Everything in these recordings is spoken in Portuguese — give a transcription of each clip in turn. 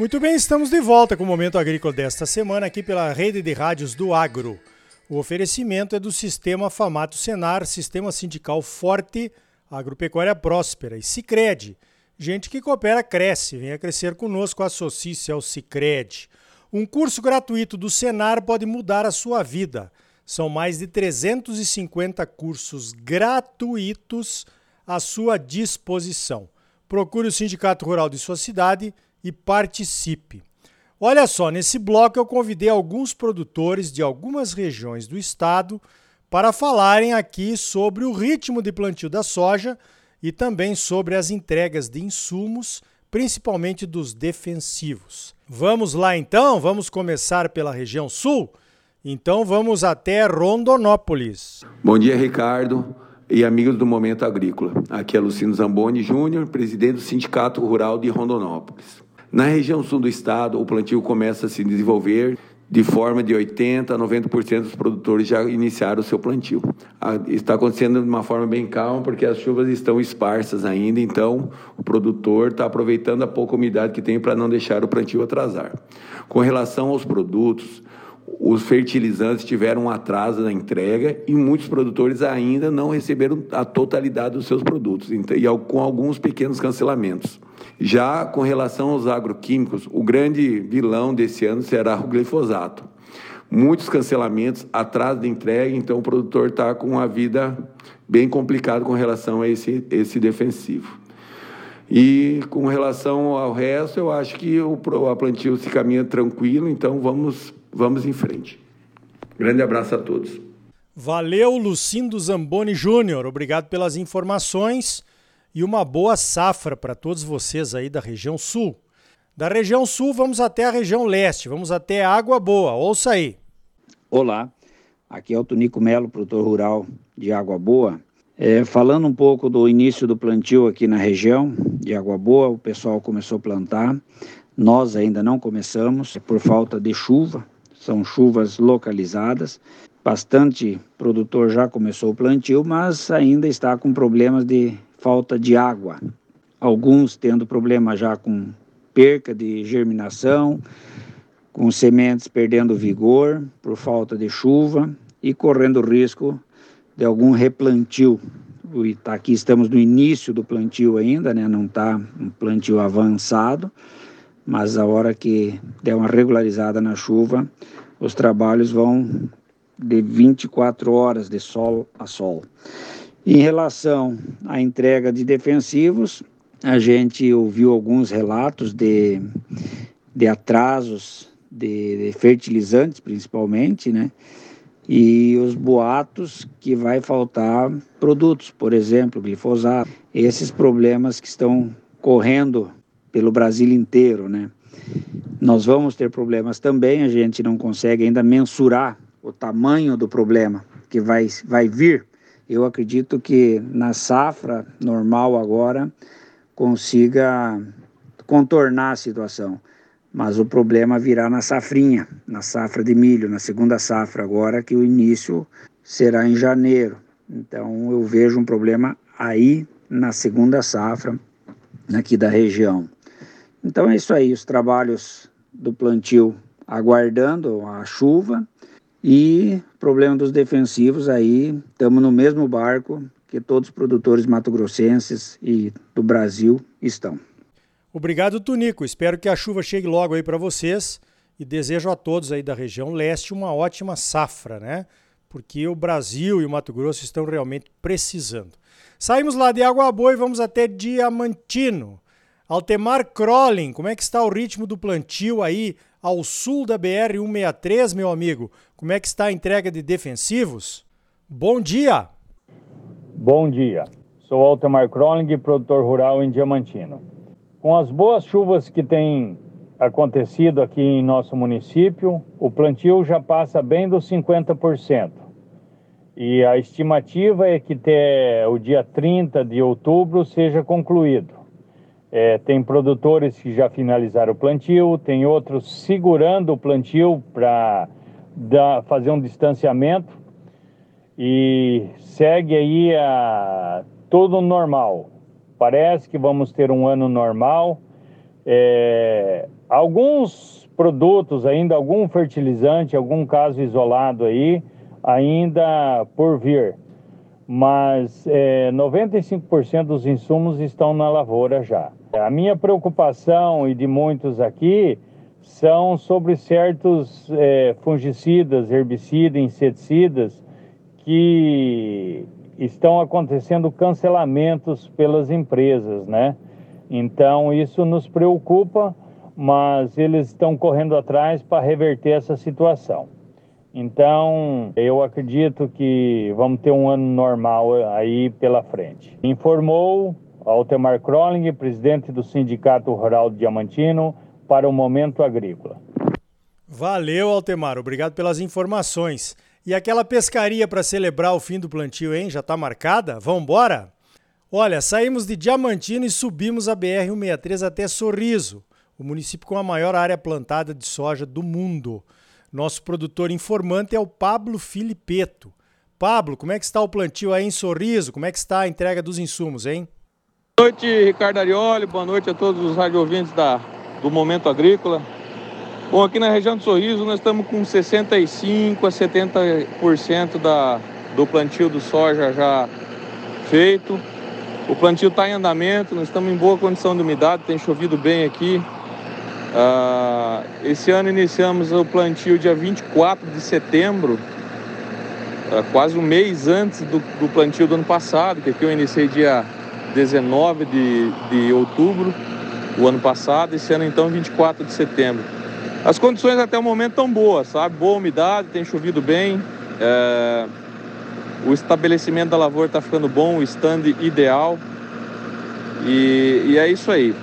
Muito bem, estamos de volta com o Momento Agrícola desta semana aqui pela rede de rádios do Agro. O oferecimento é do Sistema Famato Senar, Sistema Sindical Forte, Agropecuária Próspera e Cicred. Gente que coopera cresce. Venha crescer conosco, associe-se ao Cicred. Um curso gratuito do Senar pode mudar a sua vida. São mais de 350 cursos gratuitos à sua disposição. Procure o Sindicato Rural de sua cidade e participe. Olha só, nesse bloco eu convidei alguns produtores de algumas regiões do estado para falarem aqui sobre o ritmo de plantio da soja e também sobre as entregas de insumos, principalmente dos defensivos. Vamos lá então? Vamos começar pela região sul? Então vamos até Rondonópolis. Bom dia, Ricardo e amigos do Momento Agrícola. Aqui é Lucino Zamboni Júnior, presidente do Sindicato Rural de Rondonópolis. Na região sul do estado, o plantio começa a se desenvolver de forma de 80% a 90% dos produtores já iniciaram o seu plantio. Está acontecendo de uma forma bem calma, porque as chuvas estão esparsas ainda, então o produtor está aproveitando a pouca umidade que tem para não deixar o plantio atrasar. Com relação aos produtos, os fertilizantes tiveram um atraso na entrega e muitos produtores ainda não receberam a totalidade dos seus produtos, e com alguns pequenos cancelamentos. Já com relação aos agroquímicos, o grande vilão desse ano será o glifosato. Muitos cancelamentos, atraso de entrega, então o produtor está com uma vida bem complicada com relação a esse, esse defensivo. E com relação ao resto, eu acho que o a plantio se caminha tranquilo, então vamos, vamos em frente. Grande abraço a todos. Valeu, Lucindo Zamboni Júnior. Obrigado pelas informações e uma boa safra para todos vocês aí da região sul. Da região sul, vamos até a região leste, vamos até Água Boa. Ouça aí. Olá, aqui é o Tonico Melo, produtor rural de Água Boa. É, falando um pouco do início do plantio aqui na região de Água Boa, o pessoal começou a plantar. Nós ainda não começamos por falta de chuva, são chuvas localizadas. Bastante produtor já começou o plantio, mas ainda está com problemas de falta de água. Alguns tendo problema já com perca de germinação, com sementes perdendo vigor por falta de chuva e correndo risco de algum replantio. Tá aqui estamos no início do plantio ainda, né? não está um plantio avançado, mas a hora que der uma regularizada na chuva, os trabalhos vão de 24 horas de sol a sol. Em relação à entrega de defensivos, a gente ouviu alguns relatos de, de atrasos de, de fertilizantes, principalmente, né? E os boatos que vai faltar produtos, por exemplo, glifosato. Esses problemas que estão correndo pelo Brasil inteiro, né? Nós vamos ter problemas também, a gente não consegue ainda mensurar o tamanho do problema que vai, vai vir eu acredito que na safra normal agora consiga contornar a situação. Mas o problema virá na safrinha, na safra de milho, na segunda safra agora, que o início será em janeiro. Então eu vejo um problema aí na segunda safra aqui da região. Então é isso aí, os trabalhos do plantio aguardando a chuva e problema dos defensivos aí, estamos no mesmo barco que todos os produtores mato-grossenses e do Brasil estão. Obrigado, Tunico. Espero que a chuva chegue logo aí para vocês e desejo a todos aí da região leste uma ótima safra, né? Porque o Brasil e o Mato Grosso estão realmente precisando. Saímos lá de Água Boa e vamos até Diamantino. Altemar Crolling, como é que está o ritmo do plantio aí ao sul da BR-163, meu amigo? Como é que está a entrega de defensivos? Bom dia! Bom dia. Sou Altemar Crolling, produtor rural em Diamantino. Com as boas chuvas que têm acontecido aqui em nosso município, o plantio já passa bem dos 50%. E a estimativa é que até o dia 30 de outubro seja concluído. É, tem produtores que já finalizaram o plantio, tem outros segurando o plantio para fazer um distanciamento e segue aí a, tudo normal. Parece que vamos ter um ano normal. É, Alguns produtos ainda, algum fertilizante, algum caso isolado aí, ainda por vir. Mas é, 95% dos insumos estão na lavoura já. A minha preocupação e de muitos aqui são sobre certos é, fungicidas, herbicidas, inseticidas que estão acontecendo cancelamentos pelas empresas, né? Então isso nos preocupa, mas eles estão correndo atrás para reverter essa situação. Então, eu acredito que vamos ter um ano normal aí pela frente. Informou Altemar Crolling, presidente do Sindicato Rural Diamantino, para o Momento Agrícola. Valeu, Altemar. Obrigado pelas informações. E aquela pescaria para celebrar o fim do plantio, hein? Já está marcada? Vamos? Olha, saímos de Diamantino e subimos a BR-163 até Sorriso, o município com a maior área plantada de soja do mundo. Nosso produtor informante é o Pablo Filipeto. Pablo, como é que está o plantio aí em Sorriso? Como é que está a entrega dos insumos, hein? Boa noite, Ricardo Arioli. Boa noite a todos os rádio ouvintes da, do Momento Agrícola. Bom, aqui na região do Sorriso nós estamos com 65 a 70% da, do plantio do soja já feito. O plantio está em andamento, nós estamos em boa condição de umidade, tem chovido bem aqui. Uh, esse ano iniciamos o plantio dia 24 de setembro, uh, quase um mês antes do, do, plantio do ano passado, que aqui eu iniciei dia 19 de, de outubro do ano passado, esse ano então 24 de setembro. As condições até o momento estão boas, sabe? Boa umidade, tem chovido bem, é... o estabelecimento da lavoura está ficando bom, o stand ideal e, e é isso aí.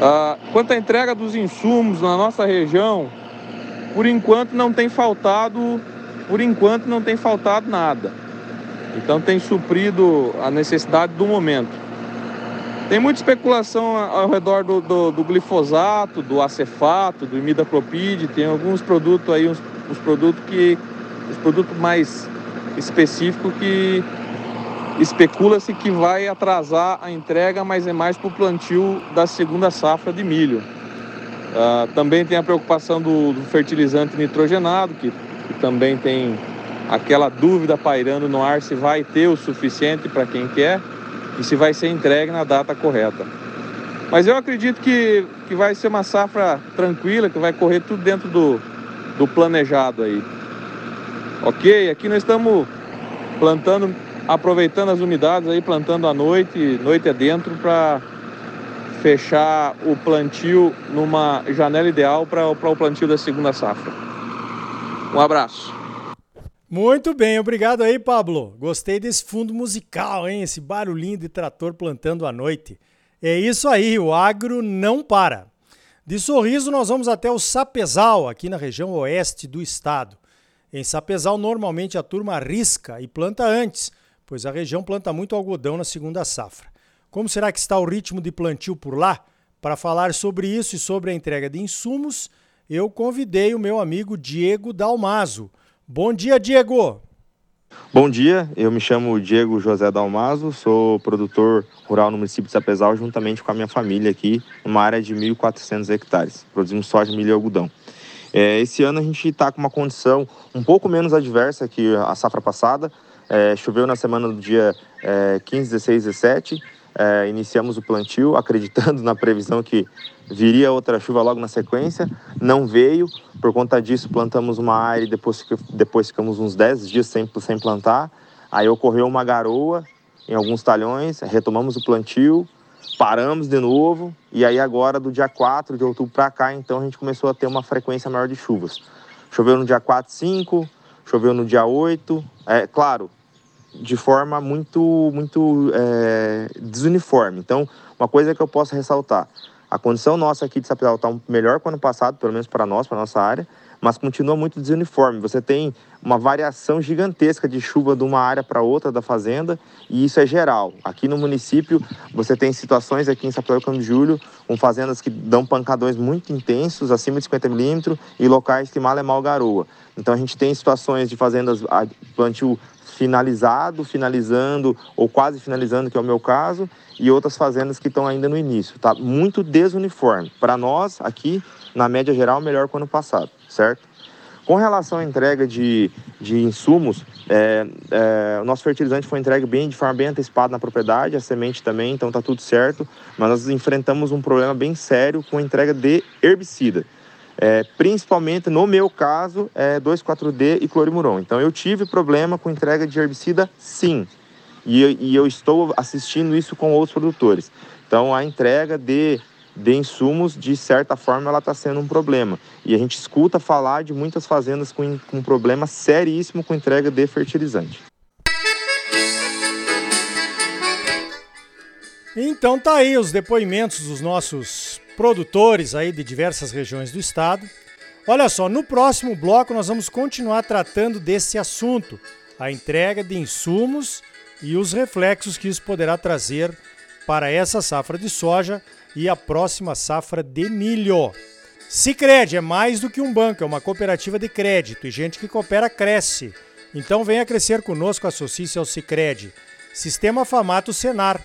Ah, quanto à entrega dos insumos na nossa região, por enquanto não tem faltado, por enquanto não tem faltado nada. Então tem suprido a necessidade do momento. Tem muita especulação ao redor do, do, do glifosato, do acefato, do imidacloprid, tem alguns produtos aí, uns, uns produtos que. os produtos mais específicos que Especula-se que vai atrasar a entrega, mas é mais para o plantio da segunda safra de milho. Uh, também tem a preocupação do, do fertilizante nitrogenado, que, que, também tem aquela dúvida pairando no ar se vai ter o suficiente para quem quer e se vai ser entregue na data correta. Mas eu acredito que, que vai ser uma safra tranquila, que vai correr tudo dentro do, do planejado aí. Ok? Aqui nós estamos plantando aproveitando as umidades aí, plantando à noite, noite adentro, para fechar o plantio numa janela ideal para o plantio da segunda safra. Um abraço. Muito bem, obrigado aí, Pablo. Gostei desse fundo musical, hein? Esse barulhinho de trator plantando à noite. É isso aí, o agro não para. De Sorriso, nós vamos até o Sapezal, aqui na região oeste do estado. Em Sapezal, normalmente a turma arrisca e planta antes, pois a região planta muito algodão na segunda safra. Como será que está o ritmo de plantio por lá? Para falar sobre isso e sobre a entrega de insumos, eu convidei o meu amigo Diego Dalmazo. Bom dia, Diego! Bom dia, eu me chamo Diego José Dalmazo, sou produtor rural no município de Sapezal, juntamente com a minha família aqui, numa área de 1.400 hectares. Produzimos soja, milho e algodão. É, esse ano a gente está com uma condição um pouco menos adversa que a safra passada, é, choveu na semana do dia é, 15, 16, 17. É, iniciamos o plantio acreditando na previsão que viria outra chuva logo na sequência. Não veio, por conta disso plantamos uma área e depois, depois ficamos uns 10 dias sem, sem plantar. Aí ocorreu uma garoa em alguns talhões, retomamos o plantio, paramos de novo e aí agora do dia 4 de outubro para cá, então a gente começou a ter uma frequência maior de chuvas. Choveu no dia 4, 5, choveu no dia 8. É, claro, de forma muito, muito é, desuniforme. Então, uma coisa que eu posso ressaltar: a condição nossa aqui de Sapezal está melhor que o ano passado, pelo menos para nós, para nossa área, mas continua muito desuniforme. Você tem uma variação gigantesca de chuva de uma área para outra da fazenda e isso é geral. Aqui no município você tem situações aqui em Sapatão Campo de Julho com fazendas que dão pancadões muito intensos, acima de 50 milímetros e locais que mal é mal garoa. Então a gente tem situações de fazendas plantio finalizado, finalizando ou quase finalizando, que é o meu caso, e outras fazendas que estão ainda no início. Tá muito desuniforme. Para nós aqui, na média geral, melhor que o ano passado, certo? Com relação à entrega de, de insumos, é, é, o nosso fertilizante foi entregue bem, de forma bem antecipada na propriedade, a semente também, então está tudo certo. Mas nós enfrentamos um problema bem sério com a entrega de herbicida. É, principalmente no meu caso, é 2,4-D e clorimuron. Então eu tive problema com entrega de herbicida, sim. E, e eu estou assistindo isso com outros produtores. Então a entrega de de insumos, de certa forma, ela está sendo um problema. E a gente escuta falar de muitas fazendas com, com um problema seríssimo com entrega de fertilizante. Então tá aí os depoimentos dos nossos produtores aí de diversas regiões do estado. Olha só, no próximo bloco nós vamos continuar tratando desse assunto, a entrega de insumos e os reflexos que isso poderá trazer para essa safra de soja e a próxima safra de milho. Sicredi é mais do que um banco, é uma cooperativa de crédito e gente que coopera cresce. Então venha crescer conosco, associe-se ao Sicredi. Sistema Famato Senar.